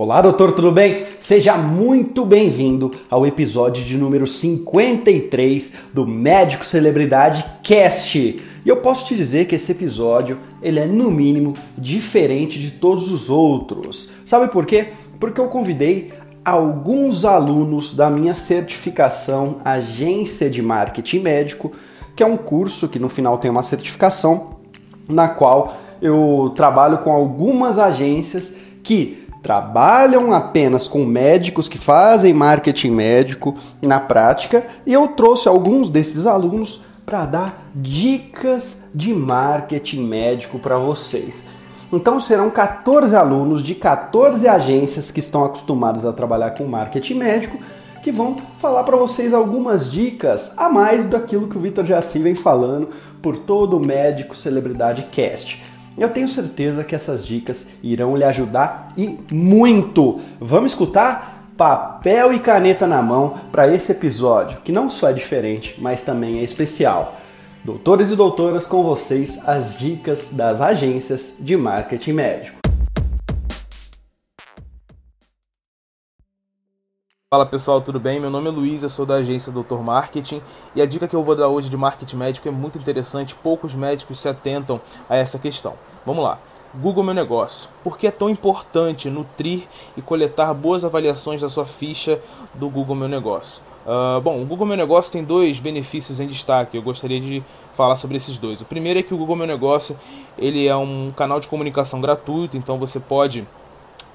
Olá, doutor, tudo bem? Seja muito bem-vindo ao episódio de número 53 do Médico Celebridade Cast. E eu posso te dizer que esse episódio, ele é no mínimo diferente de todos os outros. Sabe por quê? Porque eu convidei alguns alunos da minha certificação Agência de Marketing Médico, que é um curso que no final tem uma certificação na qual eu trabalho com algumas agências que trabalham apenas com médicos que fazem marketing médico na prática e eu trouxe alguns desses alunos para dar dicas de marketing médico para vocês. Então serão 14 alunos de 14 agências que estão acostumados a trabalhar com marketing médico que vão falar para vocês algumas dicas a mais daquilo que o Vitor Jaci vem falando por todo o Médico Celebridade Cast. Eu tenho certeza que essas dicas irão lhe ajudar e muito. Vamos escutar? Papel e caneta na mão para esse episódio, que não só é diferente, mas também é especial. Doutores e doutoras, com vocês as dicas das agências de marketing médico. Fala pessoal, tudo bem? Meu nome é Luiz, eu sou da agência Doutor Marketing e a dica que eu vou dar hoje de marketing médico é muito interessante, poucos médicos se atentam a essa questão. Vamos lá. Google Meu Negócio. Por que é tão importante nutrir e coletar boas avaliações da sua ficha do Google Meu Negócio? Uh, bom, o Google Meu Negócio tem dois benefícios em destaque. Eu gostaria de falar sobre esses dois. O primeiro é que o Google Meu Negócio ele é um canal de comunicação gratuito, então você pode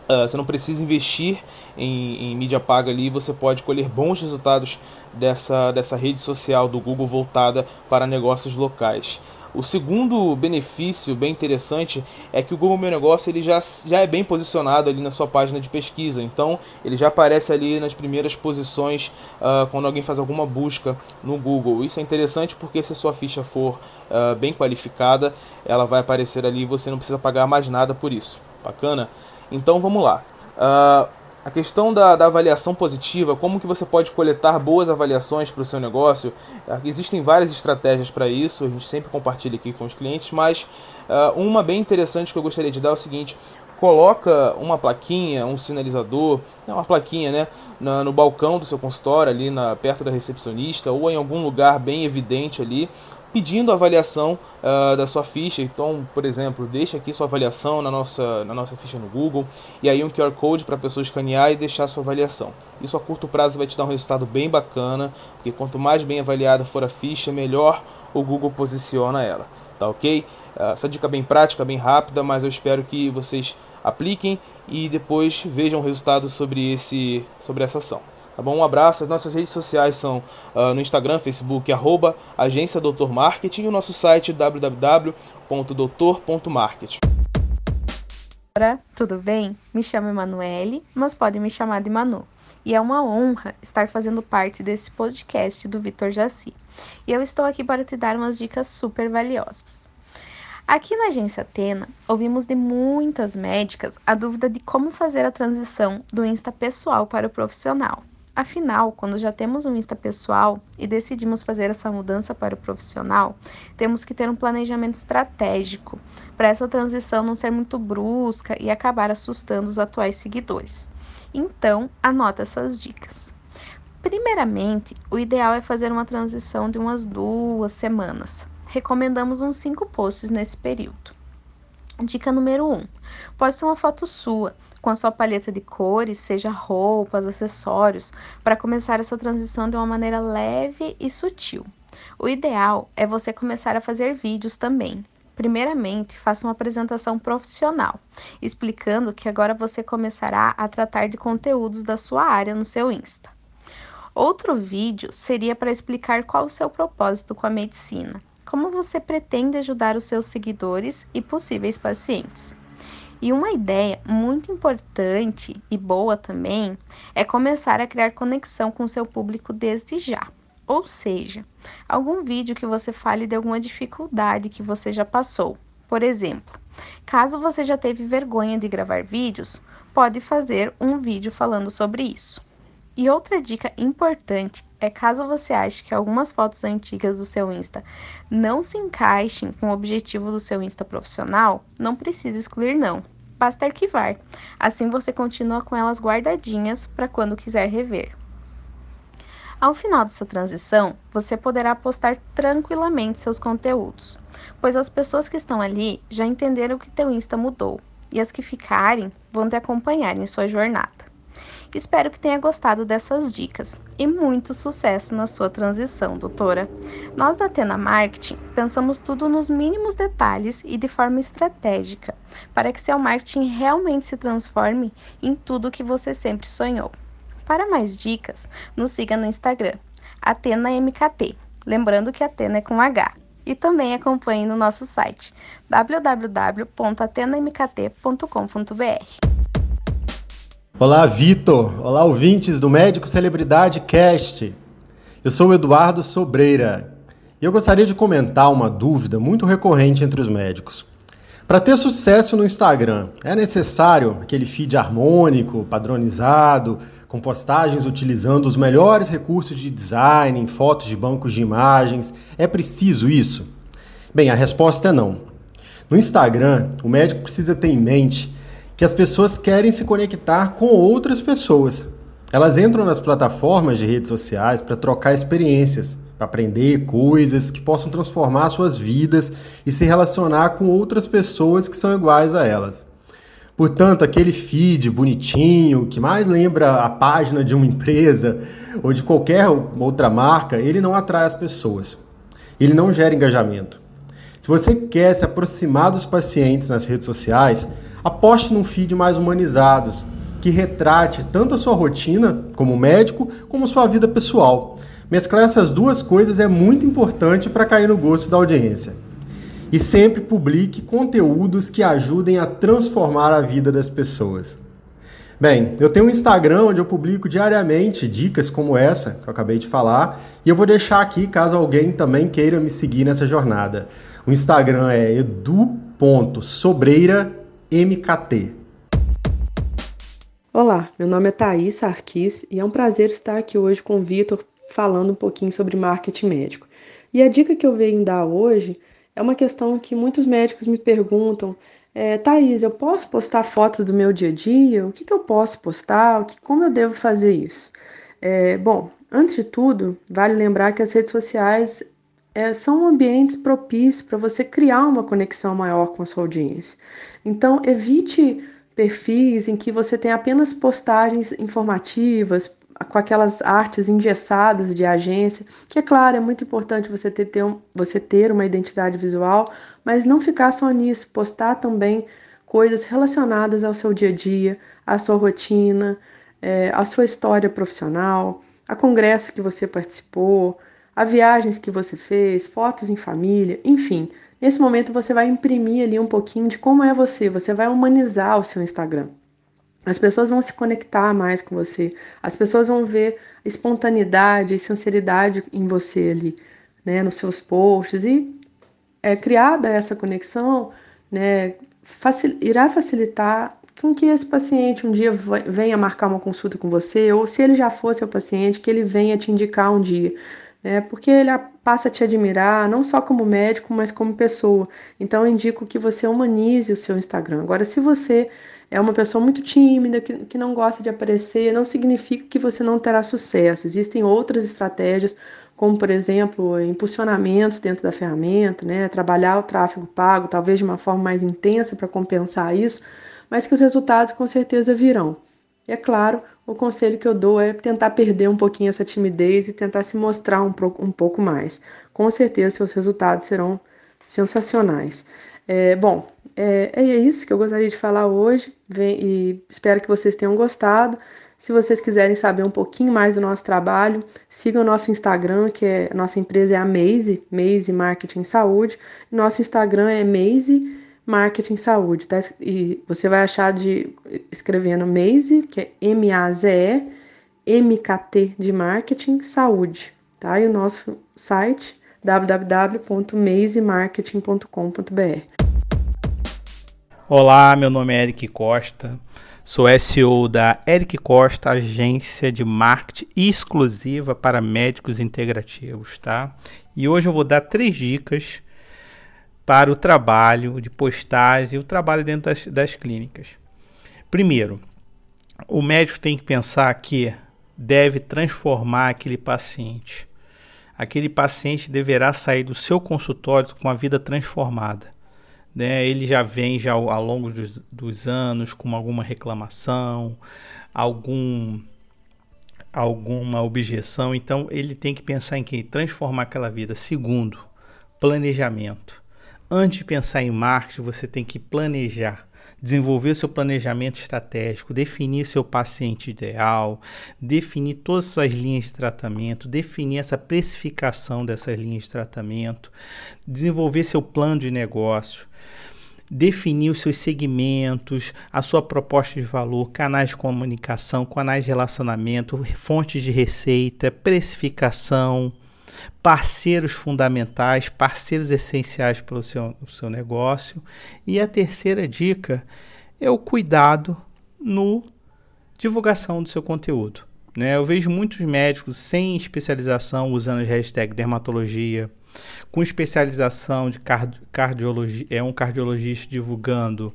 Uh, você não precisa investir em, em, mídia paga ali, você pode colher bons resultados dessa, dessa rede social do Google voltada para negócios locais. O segundo benefício bem interessante é que o Google Meu Negócio ele já, já é bem posicionado ali na sua página de pesquisa, então ele já aparece ali nas primeiras posições uh, quando alguém faz alguma busca no Google. Isso é interessante porque se sua ficha for uh, bem qualificada, ela vai aparecer ali e você não precisa pagar mais nada por isso. Bacana? Então vamos lá. Uh, a questão da, da, avaliação positiva, como que você pode coletar boas avaliações para o seu negócio, existem várias estratégias para isso, a gente sempre compartilha aqui com os clientes, mas uh, uma bem interessante que eu gostaria de dar é o seguinte, coloca uma plaquinha, um sinalizador, uma plaquinha né, no, no balcão do seu consultório, ali na, perto da recepcionista, ou em algum lugar bem evidente ali, pedindo avaliação uh, da sua ficha. Então, por exemplo, deixa aqui sua avaliação na nossa, na nossa ficha no Google e aí um QR Code para a pessoa escanear e deixar sua avaliação. Isso a curto prazo vai te dar um resultado bem bacana, porque quanto mais bem avaliada for a ficha, melhor o Google posiciona ela. Tá ok? Uh, essa dica bem prática, bem rápida, mas eu espero que vocês apliquem e depois vejam o resultado sobre, esse, sobre essa ação. Tá bom? Um abraço. As nossas redes sociais são uh, no Instagram, Facebook, arroba Agência Doutor Marketing e o nosso site www.doutor.marketing. Ora, tudo bem? Me chamo Emanuele, mas podem me chamar de Manu. E é uma honra estar fazendo parte desse podcast do Vitor Jaci. E eu estou aqui para te dar umas dicas super valiosas. Aqui na agência Atena, ouvimos de muitas médicas a dúvida de como fazer a transição do Insta pessoal para o profissional. Afinal, quando já temos um Insta pessoal e decidimos fazer essa mudança para o profissional, temos que ter um planejamento estratégico para essa transição não ser muito brusca e acabar assustando os atuais seguidores. Então, anota essas dicas. Primeiramente, o ideal é fazer uma transição de umas duas semanas. Recomendamos uns cinco posts nesse período. Dica número 1. Um, poste uma foto sua, com a sua paleta de cores, seja roupas, acessórios, para começar essa transição de uma maneira leve e sutil. O ideal é você começar a fazer vídeos também. Primeiramente, faça uma apresentação profissional, explicando que agora você começará a tratar de conteúdos da sua área no seu Insta. Outro vídeo seria para explicar qual o seu propósito com a medicina, como você pretende ajudar os seus seguidores e possíveis pacientes. E uma ideia muito importante e boa também é começar a criar conexão com seu público desde já. Ou seja, algum vídeo que você fale de alguma dificuldade que você já passou. Por exemplo, caso você já teve vergonha de gravar vídeos, pode fazer um vídeo falando sobre isso. E outra dica importante é caso você ache que algumas fotos antigas do seu Insta não se encaixem com o objetivo do seu Insta profissional, não precisa excluir não. basta arquivar. Assim você continua com elas guardadinhas para quando quiser rever. Ao final dessa transição, você poderá postar tranquilamente seus conteúdos, pois as pessoas que estão ali já entenderam que teu Insta mudou e as que ficarem vão te acompanhar em sua jornada. Espero que tenha gostado dessas dicas e muito sucesso na sua transição, doutora. Nós da Atena Marketing pensamos tudo nos mínimos detalhes e de forma estratégica para que seu marketing realmente se transforme em tudo o que você sempre sonhou. Para mais dicas, nos siga no Instagram, AtenaMKT. Lembrando que Atena é com H. E também acompanhe no nosso site www.atenamkt.com.br. Olá, Vitor! Olá, ouvintes do Médico Celebridade Cast. Eu sou o Eduardo Sobreira e eu gostaria de comentar uma dúvida muito recorrente entre os médicos. Para ter sucesso no Instagram, é necessário aquele feed harmônico, padronizado, com postagens utilizando os melhores recursos de design, fotos de bancos de imagens? É preciso isso? Bem, a resposta é não. No Instagram, o médico precisa ter em mente que as pessoas querem se conectar com outras pessoas. Elas entram nas plataformas de redes sociais para trocar experiências, para aprender coisas que possam transformar suas vidas e se relacionar com outras pessoas que são iguais a elas. Portanto, aquele feed bonitinho, que mais lembra a página de uma empresa ou de qualquer outra marca, ele não atrai as pessoas. Ele não gera engajamento. Se você quer se aproximar dos pacientes nas redes sociais, aposte num feed mais humanizados, que retrate tanto a sua rotina como médico, como sua vida pessoal. Mesclar essas duas coisas é muito importante para cair no gosto da audiência. E sempre publique conteúdos que ajudem a transformar a vida das pessoas. Bem, eu tenho um Instagram onde eu publico diariamente dicas como essa que eu acabei de falar, e eu vou deixar aqui caso alguém também queira me seguir nessa jornada. O Instagram é edu.sobreira.com MKT. Olá, meu nome é Thaís Sarkis e é um prazer estar aqui hoje com o Vitor falando um pouquinho sobre marketing médico. E a dica que eu venho dar hoje é uma questão que muitos médicos me perguntam. É, Thaís, eu posso postar fotos do meu dia a dia? O que, que eu posso postar? Como eu devo fazer isso? É, bom, antes de tudo, vale lembrar que as redes sociais é, são ambientes propícios para você criar uma conexão maior com a sua audiência. Então, evite perfis em que você tem apenas postagens informativas, com aquelas artes engessadas de agência, que é claro, é muito importante você ter, ter um, você ter uma identidade visual, mas não ficar só nisso, postar também coisas relacionadas ao seu dia a dia, à sua rotina, é, à sua história profissional, a congresso que você participou, a viagens que você fez, fotos em família, enfim. Nesse momento você vai imprimir ali um pouquinho de como é você, você vai humanizar o seu Instagram. As pessoas vão se conectar mais com você, as pessoas vão ver espontaneidade e sinceridade em você ali, né, nos seus posts e é criada essa conexão, né, facil irá facilitar com que esse paciente um dia venha marcar uma consulta com você, ou se ele já fosse o paciente, que ele venha te indicar um dia né? Porque ele passa a te admirar, não só como médico, mas como pessoa. Então, eu indico que você humanize o seu Instagram. Agora, se você é uma pessoa muito tímida, que, que não gosta de aparecer, não significa que você não terá sucesso. Existem outras estratégias, como, por exemplo, impulsionamentos dentro da ferramenta, né? Trabalhar o tráfego pago, talvez de uma forma mais intensa para compensar isso, mas que os resultados com certeza virão. E é claro, o conselho que eu dou é tentar perder um pouquinho essa timidez e tentar se mostrar um, um pouco mais. Com certeza, seus resultados serão sensacionais. É, bom, é, é, isso que eu gostaria de falar hoje Vem, e espero que vocês tenham gostado. Se vocês quiserem saber um pouquinho mais do nosso trabalho, sigam o nosso Instagram, que é nossa empresa é a Maze, Maze Marketing Saúde. Nosso Instagram é Maze Marketing Saúde, tá? E você vai achar de escrevendo Maze, que é M-A-Z-E, M-K-T de Marketing Saúde, tá? E o nosso site www.mazemarketing.com.br. Olá, meu nome é Eric Costa, sou SEO da Eric Costa, agência de marketing exclusiva para médicos integrativos, tá? E hoje eu vou dar três dicas para o trabalho de postais e o trabalho dentro das, das clínicas. Primeiro, o médico tem que pensar que deve transformar aquele paciente. Aquele paciente deverá sair do seu consultório com a vida transformada. Né? Ele já vem já ao, ao longo dos, dos anos com alguma reclamação, algum alguma objeção, então ele tem que pensar em que transformar aquela vida. Segundo, planejamento. Antes de pensar em marketing, você tem que planejar, desenvolver seu planejamento estratégico, definir seu paciente ideal, definir todas as suas linhas de tratamento, definir essa precificação dessas linhas de tratamento, desenvolver seu plano de negócio definir os seus segmentos, a sua proposta de valor, canais de comunicação, canais de relacionamento, fontes de receita, precificação, parceiros fundamentais, parceiros essenciais para o seu, seu negócio. E a terceira dica é o cuidado no divulgação do seu conteúdo. Né? Eu vejo muitos médicos sem especialização usando a hashtag dermatologia, com especialização de cardi cardiologia, é um cardiologista divulgando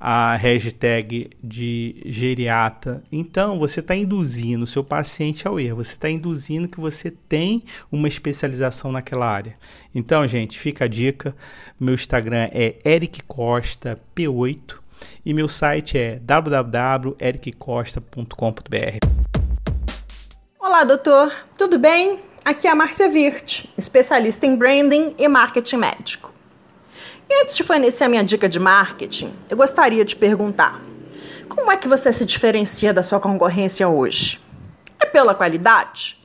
a hashtag de geriata. Então, você está induzindo o seu paciente ao erro, você está induzindo que você tem uma especialização naquela área. Então, gente, fica a dica. Meu Instagram é Eric Costa P8 e meu site é www.ericcosta.com.br. Olá, doutor, tudo bem? Aqui é a Márcia Virt, especialista em branding e marketing médico. E antes de fornecer a minha dica de marketing, eu gostaria de perguntar: como é que você se diferencia da sua concorrência hoje? É pela qualidade?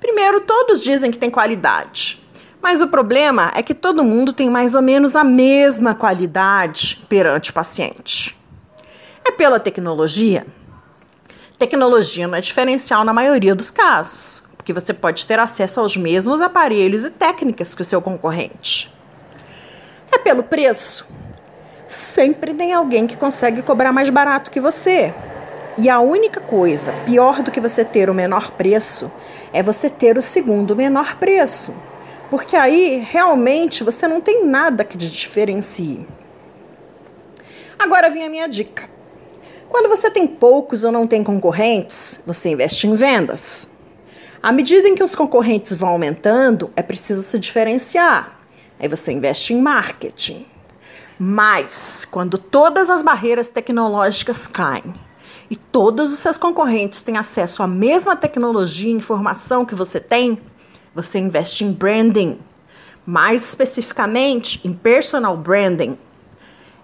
Primeiro, todos dizem que tem qualidade, mas o problema é que todo mundo tem mais ou menos a mesma qualidade perante o paciente. É pela tecnologia? Tecnologia não é diferencial na maioria dos casos porque você pode ter acesso aos mesmos aparelhos e técnicas que o seu concorrente. É pelo preço? Sempre tem alguém que consegue cobrar mais barato que você. E a única coisa pior do que você ter o menor preço é você ter o segundo menor preço. Porque aí realmente você não tem nada que te diferencie. Agora vem a minha dica. Quando você tem poucos ou não tem concorrentes, você investe em vendas. À medida em que os concorrentes vão aumentando, é preciso se diferenciar. Aí você investe em marketing. Mas, quando todas as barreiras tecnológicas caem e todos os seus concorrentes têm acesso à mesma tecnologia e informação que você tem, você investe em branding. Mais especificamente, em personal branding.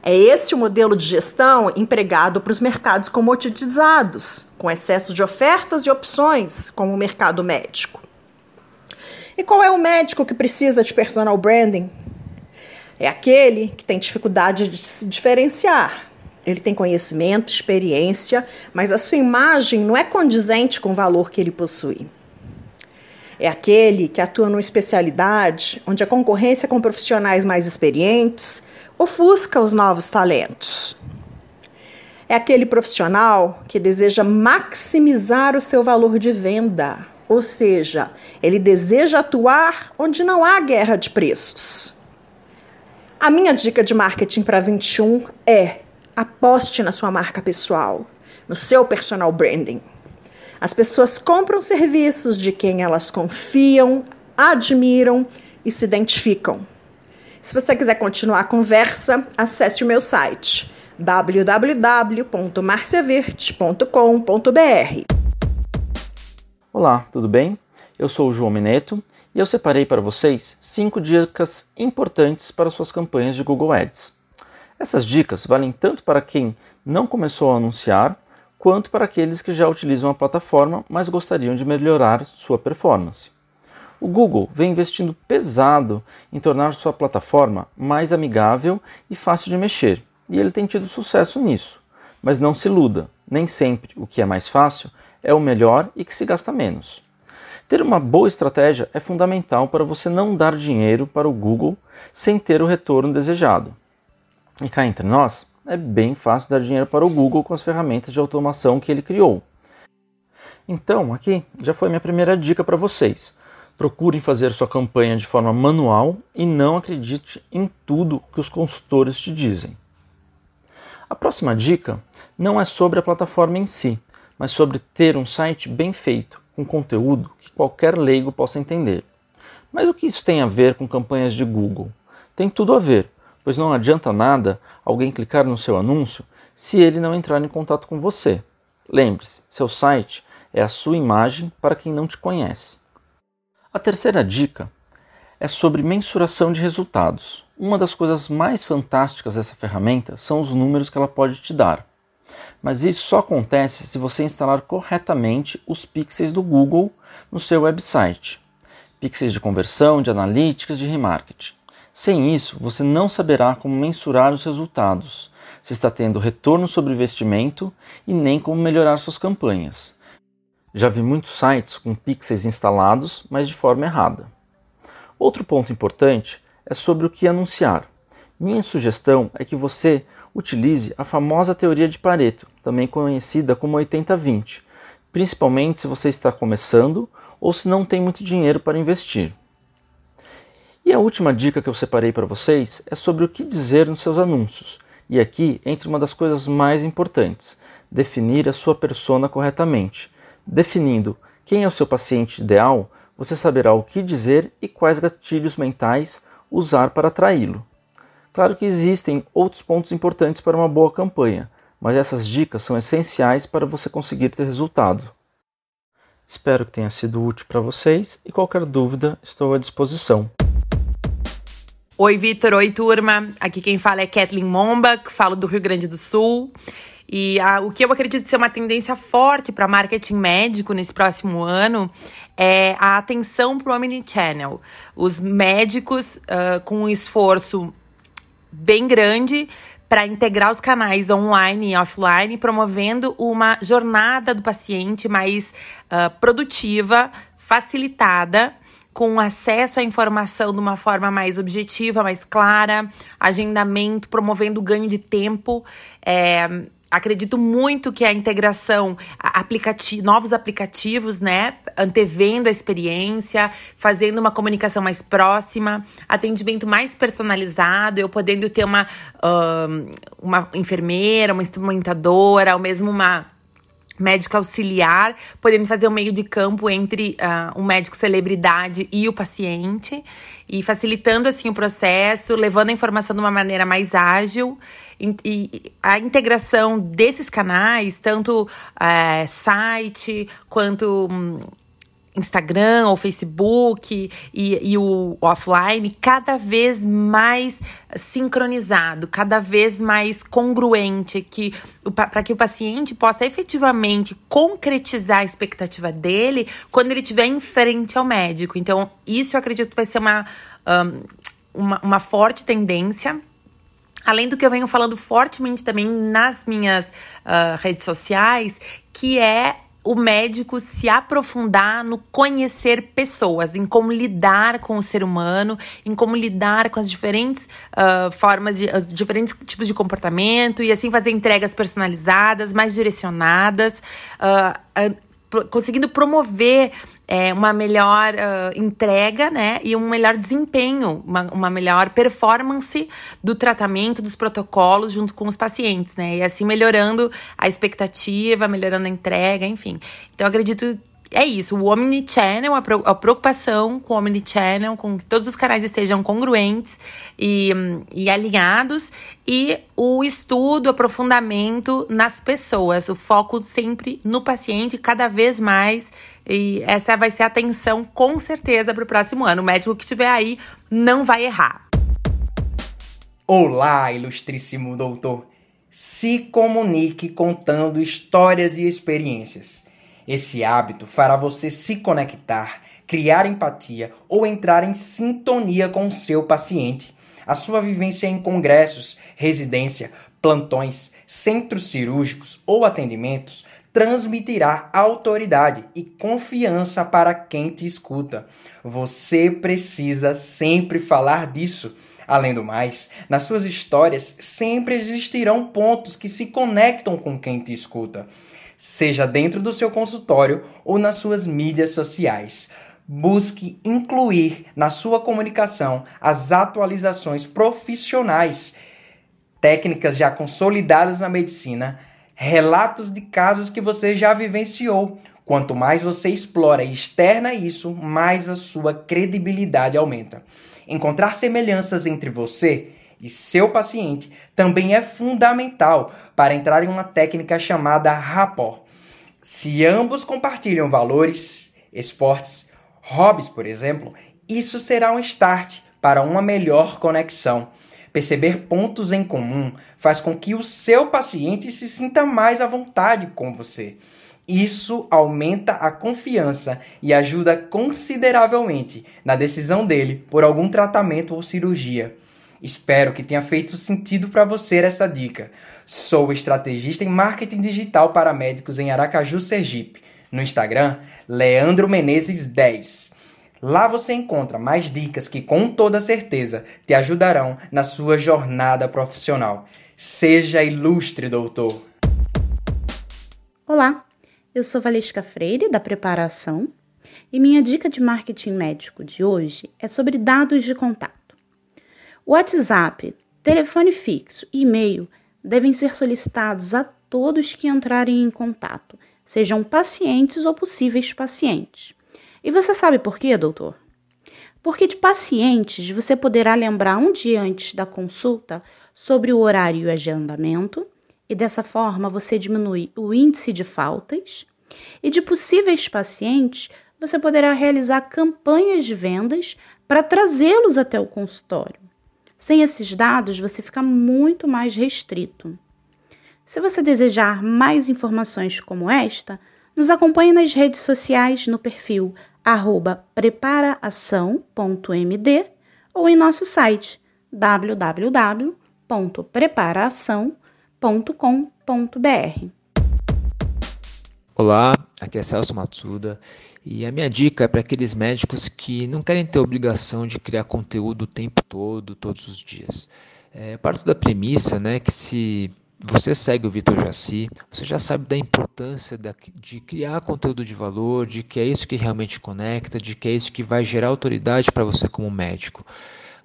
É esse o modelo de gestão empregado para os mercados comoditizados, com excesso de ofertas e opções, como o mercado médico. E qual é o médico que precisa de personal branding? É aquele que tem dificuldade de se diferenciar. Ele tem conhecimento, experiência, mas a sua imagem não é condizente com o valor que ele possui. É aquele que atua numa especialidade onde a concorrência com profissionais mais experientes ofusca os novos talentos. É aquele profissional que deseja maximizar o seu valor de venda, ou seja, ele deseja atuar onde não há guerra de preços. A minha dica de marketing para 21 é: aposte na sua marca pessoal, no seu personal branding. As pessoas compram serviços de quem elas confiam, admiram e se identificam. Se você quiser continuar a conversa, acesse o meu site www.marciavirt.com.br. Olá, tudo bem? Eu sou o João Mineto e eu separei para vocês cinco dicas importantes para suas campanhas de Google Ads. Essas dicas valem tanto para quem não começou a anunciar, quanto para aqueles que já utilizam a plataforma, mas gostariam de melhorar sua performance. O Google vem investindo pesado em tornar sua plataforma mais amigável e fácil de mexer, e ele tem tido sucesso nisso. Mas não se iluda, nem sempre o que é mais fácil é o melhor e que se gasta menos. Ter uma boa estratégia é fundamental para você não dar dinheiro para o Google sem ter o retorno desejado. E cá entre nós, é bem fácil dar dinheiro para o Google com as ferramentas de automação que ele criou. Então, aqui já foi minha primeira dica para vocês Procurem fazer sua campanha de forma manual e não acredite em tudo que os consultores te dizem. A próxima dica não é sobre a plataforma em si, mas sobre ter um site bem feito, com conteúdo que qualquer leigo possa entender. Mas o que isso tem a ver com campanhas de Google? Tem tudo a ver, pois não adianta nada alguém clicar no seu anúncio se ele não entrar em contato com você. Lembre-se, seu site é a sua imagem para quem não te conhece. A terceira dica é sobre mensuração de resultados. Uma das coisas mais fantásticas dessa ferramenta são os números que ela pode te dar. Mas isso só acontece se você instalar corretamente os pixels do Google no seu website. Pixels de conversão, de analíticas, de remarketing. Sem isso, você não saberá como mensurar os resultados, se está tendo retorno sobre investimento e nem como melhorar suas campanhas. Já vi muitos sites com pixels instalados, mas de forma errada. Outro ponto importante é sobre o que anunciar. Minha sugestão é que você utilize a famosa teoria de Pareto, também conhecida como 80-20, principalmente se você está começando ou se não tem muito dinheiro para investir. E a última dica que eu separei para vocês é sobre o que dizer nos seus anúncios. E aqui entra uma das coisas mais importantes: definir a sua persona corretamente Definindo quem é o seu paciente ideal, você saberá o que dizer e quais gatilhos mentais usar para atraí-lo. Claro que existem outros pontos importantes para uma boa campanha, mas essas dicas são essenciais para você conseguir ter resultado. Espero que tenha sido útil para vocês e qualquer dúvida estou à disposição. Oi, Vitor. Oi, turma. Aqui quem fala é Kathleen Momba, falo do Rio Grande do Sul. E a, o que eu acredito ser uma tendência forte para marketing médico nesse próximo ano é a atenção para o omnichannel. Os médicos, uh, com um esforço bem grande para integrar os canais online e offline, promovendo uma jornada do paciente mais uh, produtiva, facilitada com acesso à informação de uma forma mais objetiva, mais clara, agendamento, promovendo ganho de tempo. É, acredito muito que a integração, aplicati novos aplicativos, né, antevendo a experiência, fazendo uma comunicação mais próxima, atendimento mais personalizado, eu podendo ter uma, uh, uma enfermeira, uma instrumentadora, ou mesmo uma médica auxiliar, podendo fazer um meio de campo entre uh, um médico celebridade e o paciente, e facilitando assim o processo, levando a informação de uma maneira mais ágil. E, e a integração desses canais, tanto uh, site quanto um, Instagram ou Facebook e, e o offline cada vez mais sincronizado, cada vez mais congruente, que para que o paciente possa efetivamente concretizar a expectativa dele quando ele estiver em frente ao médico. Então, isso eu acredito que vai ser uma, um, uma, uma forte tendência. Além do que eu venho falando fortemente também nas minhas uh, redes sociais, que é o médico se aprofundar no conhecer pessoas, em como lidar com o ser humano, em como lidar com as diferentes uh, formas, de, os diferentes tipos de comportamento e assim fazer entregas personalizadas, mais direcionadas. Uh, conseguindo promover é, uma melhor uh, entrega, né, e um melhor desempenho, uma, uma, melhor performance do tratamento, dos protocolos junto com os pacientes, né, e assim melhorando a expectativa, melhorando a entrega, enfim. Então, acredito é isso, o Omnichannel, a preocupação com o Omnichannel, com que todos os canais estejam congruentes e, e alinhados, e o estudo, o aprofundamento nas pessoas, o foco sempre no paciente, cada vez mais. E essa vai ser a atenção, com certeza, para o próximo ano. O médico que estiver aí não vai errar. Olá, ilustríssimo doutor. Se comunique contando histórias e experiências. Esse hábito fará você se conectar, criar empatia ou entrar em sintonia com o seu paciente. A sua vivência em congressos, residência, plantões, centros cirúrgicos ou atendimentos transmitirá autoridade e confiança para quem te escuta. Você precisa sempre falar disso. Além do mais, nas suas histórias sempre existirão pontos que se conectam com quem te escuta seja dentro do seu consultório ou nas suas mídias sociais. busque incluir na sua comunicação as atualizações profissionais, técnicas já consolidadas na medicina, relatos de casos que você já vivenciou. Quanto mais você explora e externa isso, mais a sua credibilidade aumenta. Encontrar semelhanças entre você e seu paciente também é fundamental para entrar em uma técnica chamada rapport. Se ambos compartilham valores, esportes, hobbies, por exemplo, isso será um start para uma melhor conexão. Perceber pontos em comum faz com que o seu paciente se sinta mais à vontade com você. Isso aumenta a confiança e ajuda consideravelmente na decisão dele por algum tratamento ou cirurgia. Espero que tenha feito sentido para você essa dica. Sou estrategista em marketing digital para médicos em Aracaju, Sergipe. No Instagram, Leandro Menezes 10. Lá você encontra mais dicas que com toda certeza te ajudarão na sua jornada profissional. Seja ilustre, doutor. Olá, eu sou Valesca Freire da Preparação e minha dica de marketing médico de hoje é sobre dados de contato. WhatsApp, telefone fixo e e-mail devem ser solicitados a todos que entrarem em contato, sejam pacientes ou possíveis pacientes. E você sabe por quê, doutor? Porque de pacientes você poderá lembrar um dia antes da consulta sobre o horário e agendamento, e dessa forma você diminui o índice de faltas. E de possíveis pacientes, você poderá realizar campanhas de vendas para trazê-los até o consultório. Sem esses dados, você fica muito mais restrito. Se você desejar mais informações como esta, nos acompanhe nas redes sociais no perfil preparaação.md ou em nosso site www.preparaação.com.br. Olá, aqui é Celso Matsuda e a minha dica é para aqueles médicos que não querem ter obrigação de criar conteúdo o tempo todo, todos os dias. É, parto da premissa né, que se você segue o Vitor Jaci, você já sabe da importância de criar conteúdo de valor, de que é isso que realmente conecta, de que é isso que vai gerar autoridade para você como médico.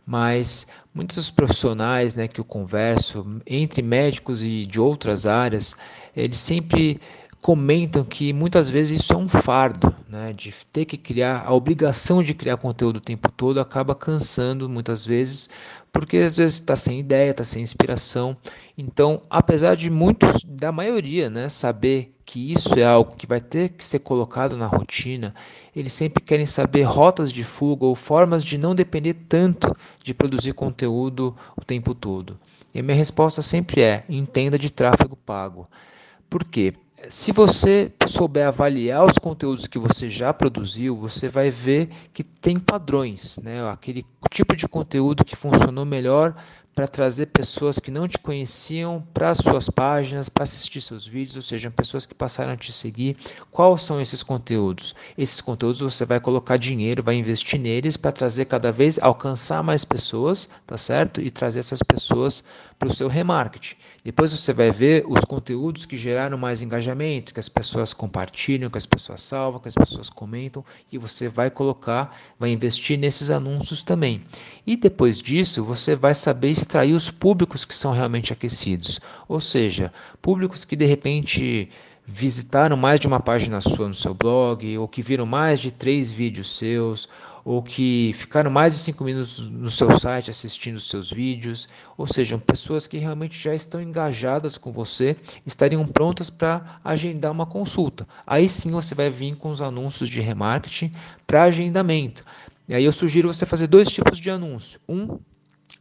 Mas muitos profissionais né, que eu converso, entre médicos e de outras áreas, eles sempre comentam que muitas vezes isso é um fardo, né, de ter que criar, a obrigação de criar conteúdo o tempo todo acaba cansando muitas vezes, porque às vezes está sem ideia, está sem inspiração. Então, apesar de muitos, da maioria, né, saber que isso é algo que vai ter que ser colocado na rotina, eles sempre querem saber rotas de fuga ou formas de não depender tanto de produzir conteúdo o tempo todo. E a minha resposta sempre é: entenda de tráfego pago. Por quê? Se você souber avaliar os conteúdos que você já produziu, você vai ver que tem padrões, né? Aquele tipo de conteúdo que funcionou melhor para trazer pessoas que não te conheciam para suas páginas, para assistir seus vídeos, ou seja, pessoas que passaram a te seguir. Quais são esses conteúdos? Esses conteúdos você vai colocar dinheiro, vai investir neles para trazer cada vez, alcançar mais pessoas, tá certo? E trazer essas pessoas para o seu remarketing. Depois você vai ver os conteúdos que geraram mais engajamento, que as pessoas compartilham, que as pessoas salvam, que as pessoas comentam, e você vai colocar, vai investir nesses anúncios também. E depois disso, você vai saber extrair os públicos que são realmente aquecidos, ou seja, públicos que de repente visitaram mais de uma página sua no seu blog, ou que viram mais de três vídeos seus, ou que ficaram mais de cinco minutos no seu site assistindo os seus vídeos, ou sejam pessoas que realmente já estão engajadas com você, estariam prontas para agendar uma consulta. Aí sim você vai vir com os anúncios de remarketing para agendamento. E aí eu sugiro você fazer dois tipos de anúncio. Um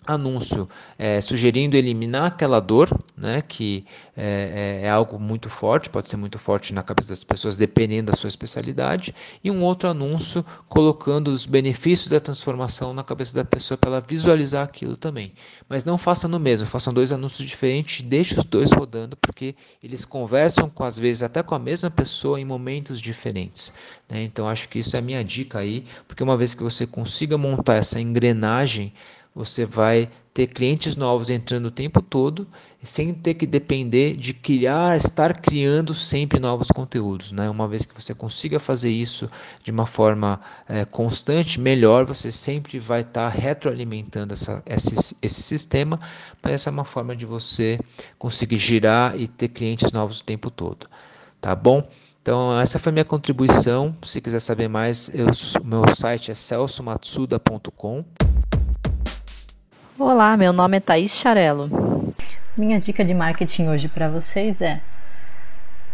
anúncio é, sugerindo eliminar aquela dor, né, que é, é, é, algo muito forte, pode ser muito forte na cabeça das pessoas, dependendo da sua especialidade, e um outro anúncio colocando os benefícios da transformação na cabeça da pessoa para ela visualizar aquilo também. Mas não faça no mesmo, façam dois anúncios diferentes, deixe os dois rodando, porque eles conversam com às vezes até com a mesma pessoa em momentos diferentes. Né? Então acho que isso é a minha dica aí, porque uma vez que você consiga montar essa engrenagem você vai ter clientes novos entrando o tempo todo, sem ter que depender de criar, estar criando sempre novos conteúdos. Né? Uma vez que você consiga fazer isso de uma forma é, constante, melhor, você sempre vai estar retroalimentando essa, esse, esse sistema, mas essa é uma forma de você conseguir girar e ter clientes novos o tempo todo. Tá bom? Então, essa foi minha contribuição. Se quiser saber mais, eu, meu site é celsomatsuda.com. Olá, meu nome é Thaís Charello. Minha dica de marketing hoje para vocês é: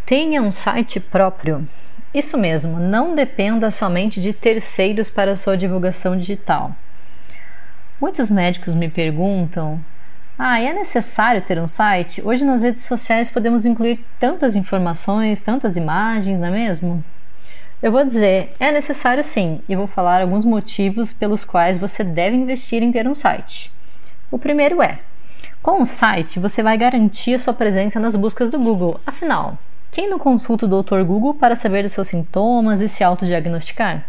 tenha um site próprio. Isso mesmo, não dependa somente de terceiros para sua divulgação digital. Muitos médicos me perguntam: ah, é necessário ter um site? Hoje nas redes sociais podemos incluir tantas informações, tantas imagens, não é mesmo? Eu vou dizer, é necessário sim, e vou falar alguns motivos pelos quais você deve investir em ter um site. O primeiro é: com o site você vai garantir a sua presença nas buscas do Google. Afinal, quem não consulta o Dr. Google para saber dos seus sintomas e se autodiagnosticar?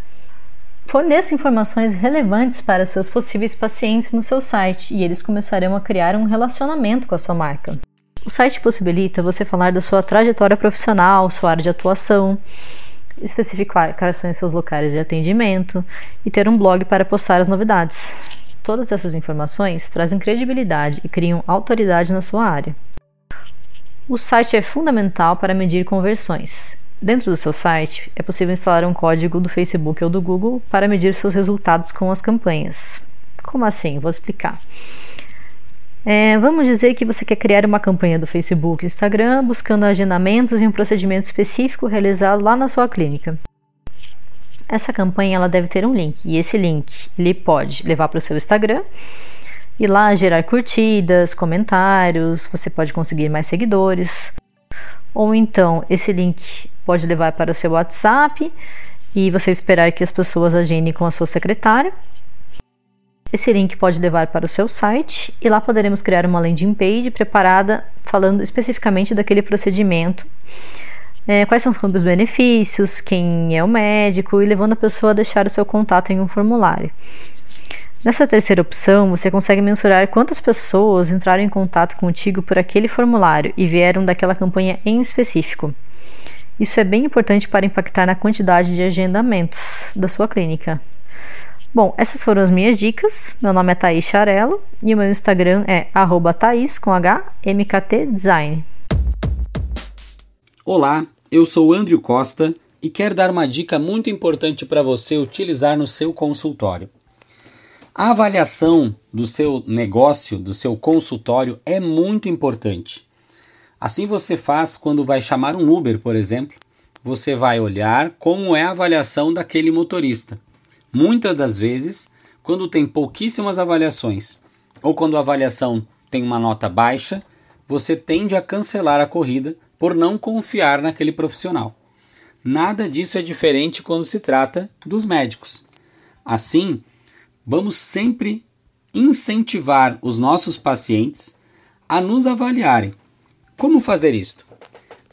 Forneça informações relevantes para seus possíveis pacientes no seu site e eles começarão a criar um relacionamento com a sua marca. O site possibilita você falar da sua trajetória profissional, sua área de atuação, especificar quais são seus locais de atendimento e ter um blog para postar as novidades. Todas essas informações trazem credibilidade e criam autoridade na sua área. O site é fundamental para medir conversões. Dentro do seu site, é possível instalar um código do Facebook ou do Google para medir seus resultados com as campanhas. Como assim? Vou explicar. É, vamos dizer que você quer criar uma campanha do Facebook e Instagram buscando agendamentos e um procedimento específico realizado lá na sua clínica. Essa campanha ela deve ter um link e esse link ele pode levar para o seu Instagram e lá gerar curtidas, comentários, você pode conseguir mais seguidores. Ou então esse link pode levar para o seu WhatsApp e você esperar que as pessoas agendem com a sua secretária. Esse link pode levar para o seu site e lá poderemos criar uma landing page preparada falando especificamente daquele procedimento é, quais são os benefícios, quem é o médico e levando a pessoa a deixar o seu contato em um formulário. Nessa terceira opção, você consegue mensurar quantas pessoas entraram em contato contigo por aquele formulário e vieram daquela campanha em específico. Isso é bem importante para impactar na quantidade de agendamentos da sua clínica. Bom, essas foram as minhas dicas. Meu nome é Thaís Charello e o meu Instagram é Thaís com H, MKT Design. Olá, eu sou Andrew Costa e quero dar uma dica muito importante para você utilizar no seu consultório. A avaliação do seu negócio, do seu consultório é muito importante. Assim você faz quando vai chamar um Uber, por exemplo. Você vai olhar como é a avaliação daquele motorista. Muitas das vezes, quando tem pouquíssimas avaliações ou quando a avaliação tem uma nota baixa, você tende a cancelar a corrida por não confiar naquele profissional. Nada disso é diferente quando se trata dos médicos. Assim, vamos sempre incentivar os nossos pacientes a nos avaliarem. Como fazer isto?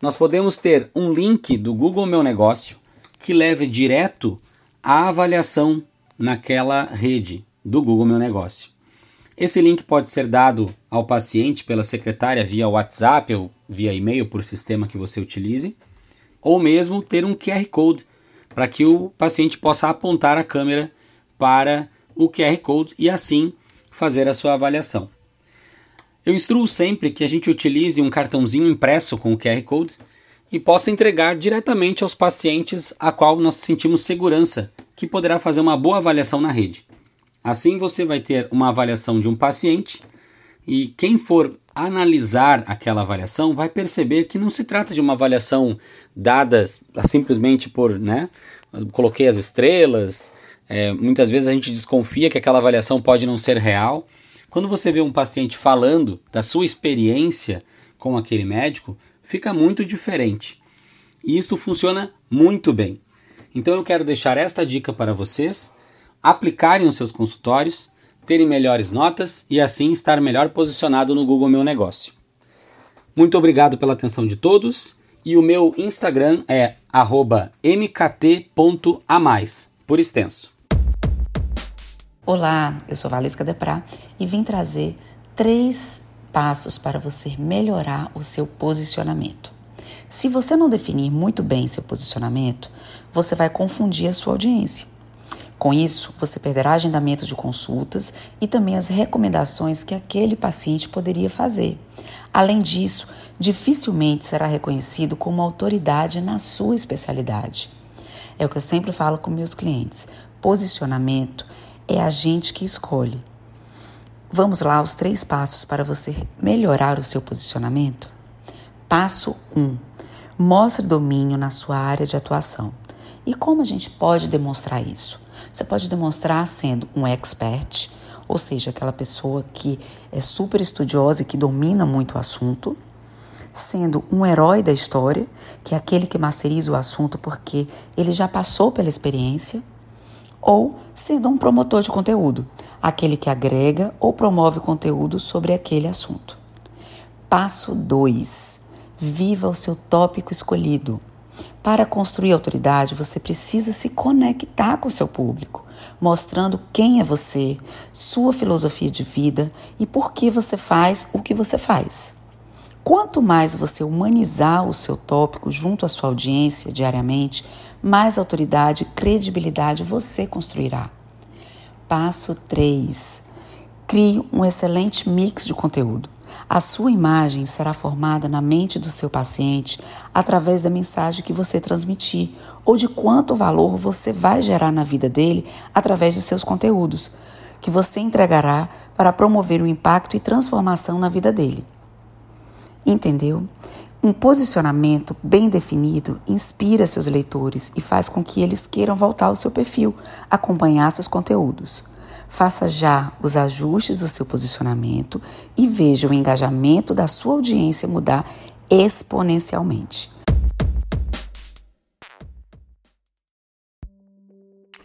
Nós podemos ter um link do Google Meu Negócio que leve direto à avaliação naquela rede do Google Meu Negócio. Esse link pode ser dado ao paciente pela secretária via WhatsApp ou via e-mail por sistema que você utilize, ou mesmo ter um QR Code para que o paciente possa apontar a câmera para o QR Code e assim fazer a sua avaliação. Eu instruo sempre que a gente utilize um cartãozinho impresso com o QR Code e possa entregar diretamente aos pacientes a qual nós sentimos segurança que poderá fazer uma boa avaliação na rede. Assim você vai ter uma avaliação de um paciente e quem for analisar aquela avaliação vai perceber que não se trata de uma avaliação dada simplesmente por, né, coloquei as estrelas. É, muitas vezes a gente desconfia que aquela avaliação pode não ser real. Quando você vê um paciente falando da sua experiência com aquele médico, fica muito diferente. E isso funciona muito bem. Então eu quero deixar esta dica para vocês aplicarem os seus consultórios, terem melhores notas e assim estar melhor posicionado no Google Meu Negócio. Muito obrigado pela atenção de todos e o meu Instagram é mkt.amais, por extenso. Olá, eu sou Valesca Deprá e vim trazer três passos para você melhorar o seu posicionamento. Se você não definir muito bem seu posicionamento, você vai confundir a sua audiência. Com isso, você perderá agendamento de consultas e também as recomendações que aquele paciente poderia fazer. Além disso, dificilmente será reconhecido como autoridade na sua especialidade. É o que eu sempre falo com meus clientes: posicionamento é a gente que escolhe. Vamos lá, os três passos para você melhorar o seu posicionamento? Passo 1. Um, mostre domínio na sua área de atuação. E como a gente pode demonstrar isso? Você pode demonstrar sendo um expert, ou seja, aquela pessoa que é super estudiosa e que domina muito o assunto, sendo um herói da história, que é aquele que masteriza o assunto porque ele já passou pela experiência ou sendo um promotor de conteúdo, aquele que agrega ou promove conteúdo sobre aquele assunto. Passo 2. Viva o seu tópico escolhido. Para construir autoridade, você precisa se conectar com seu público, mostrando quem é você, sua filosofia de vida e por que você faz o que você faz. Quanto mais você humanizar o seu tópico junto à sua audiência diariamente, mais autoridade e credibilidade você construirá. Passo 3. Crie um excelente mix de conteúdo. A sua imagem será formada na mente do seu paciente através da mensagem que você transmitir ou de quanto valor você vai gerar na vida dele através dos seus conteúdos, que você entregará para promover o impacto e transformação na vida dele. Entendeu? Um posicionamento bem definido inspira seus leitores e faz com que eles queiram voltar ao seu perfil, acompanhar seus conteúdos. Faça já os ajustes do seu posicionamento e veja o engajamento da sua audiência mudar exponencialmente.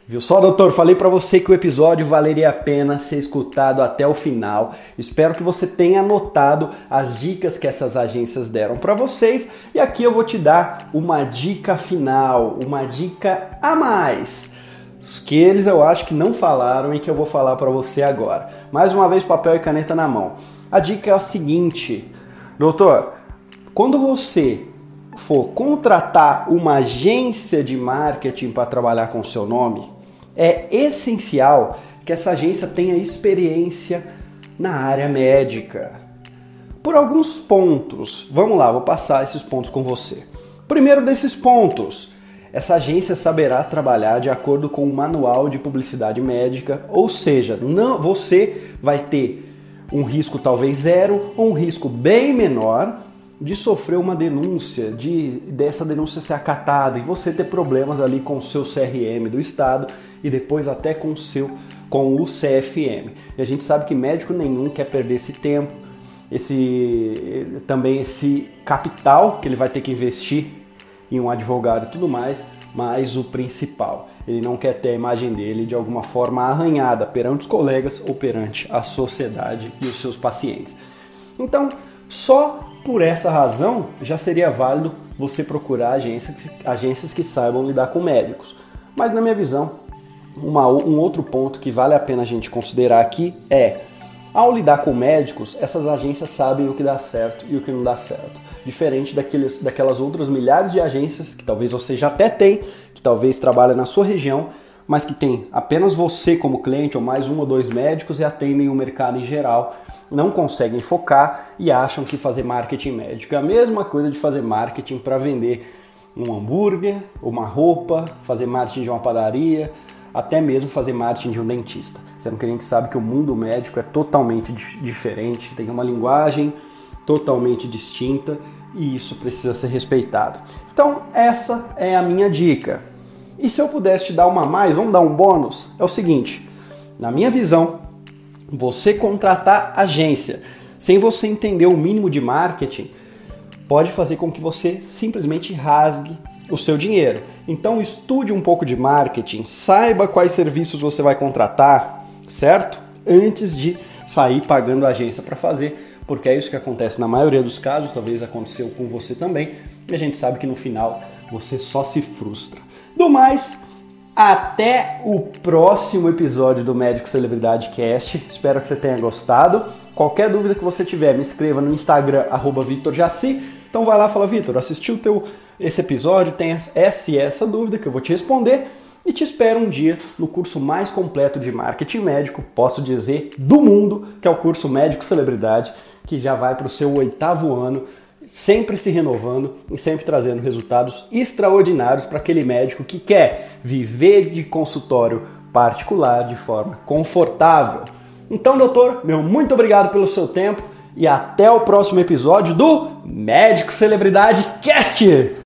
Viu só, doutor? Falei para você que o episódio valeria a pena ser escutado até o final. Espero que você tenha anotado as dicas que essas agências deram para vocês e aqui eu vou te dar uma dica final, uma dica a mais. Que eles eu acho que não falaram e que eu vou falar para você agora. Mais uma vez, papel e caneta na mão. A dica é a seguinte, doutor: quando você for contratar uma agência de marketing para trabalhar com seu nome, é essencial que essa agência tenha experiência na área médica. Por alguns pontos, vamos lá, vou passar esses pontos com você. Primeiro desses pontos, essa agência saberá trabalhar de acordo com o manual de publicidade médica, ou seja, não, você vai ter um risco talvez zero ou um risco bem menor de sofrer uma denúncia, de dessa denúncia ser acatada e você ter problemas ali com o seu CRM do estado e depois até com o seu com o CFM. E a gente sabe que médico nenhum quer perder esse tempo, esse também esse capital que ele vai ter que investir em um advogado e tudo mais, mas o principal, ele não quer ter a imagem dele de alguma forma arranhada perante os colegas ou perante a sociedade e os seus pacientes. Então, só por essa razão, já seria válido você procurar agências, agências que saibam lidar com médicos. Mas na minha visão, uma, um outro ponto que vale a pena a gente considerar aqui é, ao lidar com médicos, essas agências sabem o que dá certo e o que não dá certo. Diferente daqueles, daquelas outras milhares de agências que talvez você já até tem, que talvez trabalha na sua região, mas que tem apenas você como cliente ou mais um ou dois médicos e atendem o mercado em geral não conseguem focar e acham que fazer marketing médico é a mesma coisa de fazer marketing para vender um hambúrguer, uma roupa, fazer marketing de uma padaria, até mesmo fazer marketing de um dentista. Sendo que a gente sabe que o mundo médico é totalmente diferente, tem uma linguagem totalmente distinta e isso precisa ser respeitado. Então, essa é a minha dica. E se eu pudesse te dar uma mais, vamos dar um bônus? É o seguinte: na minha visão, você contratar agência sem você entender o mínimo de marketing pode fazer com que você simplesmente rasgue o seu dinheiro. Então estude um pouco de marketing, saiba quais serviços você vai contratar, certo? Antes de sair pagando a agência para fazer, porque é isso que acontece na maioria dos casos, talvez aconteceu com você também, e a gente sabe que no final você só se frustra. Do mais, Até o próximo episódio do Médico Celebridade Cast. Espero que você tenha gostado. Qualquer dúvida que você tiver, me escreva no Instagram, VitorJaci. Então vai lá e fala, Vitor, assistiu teu, esse episódio, tem essa e essa dúvida que eu vou te responder e te espero um dia no curso mais completo de marketing médico, posso dizer, do mundo, que é o curso Médico Celebridade, que já vai para o seu oitavo ano sempre se renovando e sempre trazendo resultados extraordinários para aquele médico que quer viver de consultório particular de forma confortável. Então, doutor, meu muito obrigado pelo seu tempo e até o próximo episódio do Médico Celebridade Cast.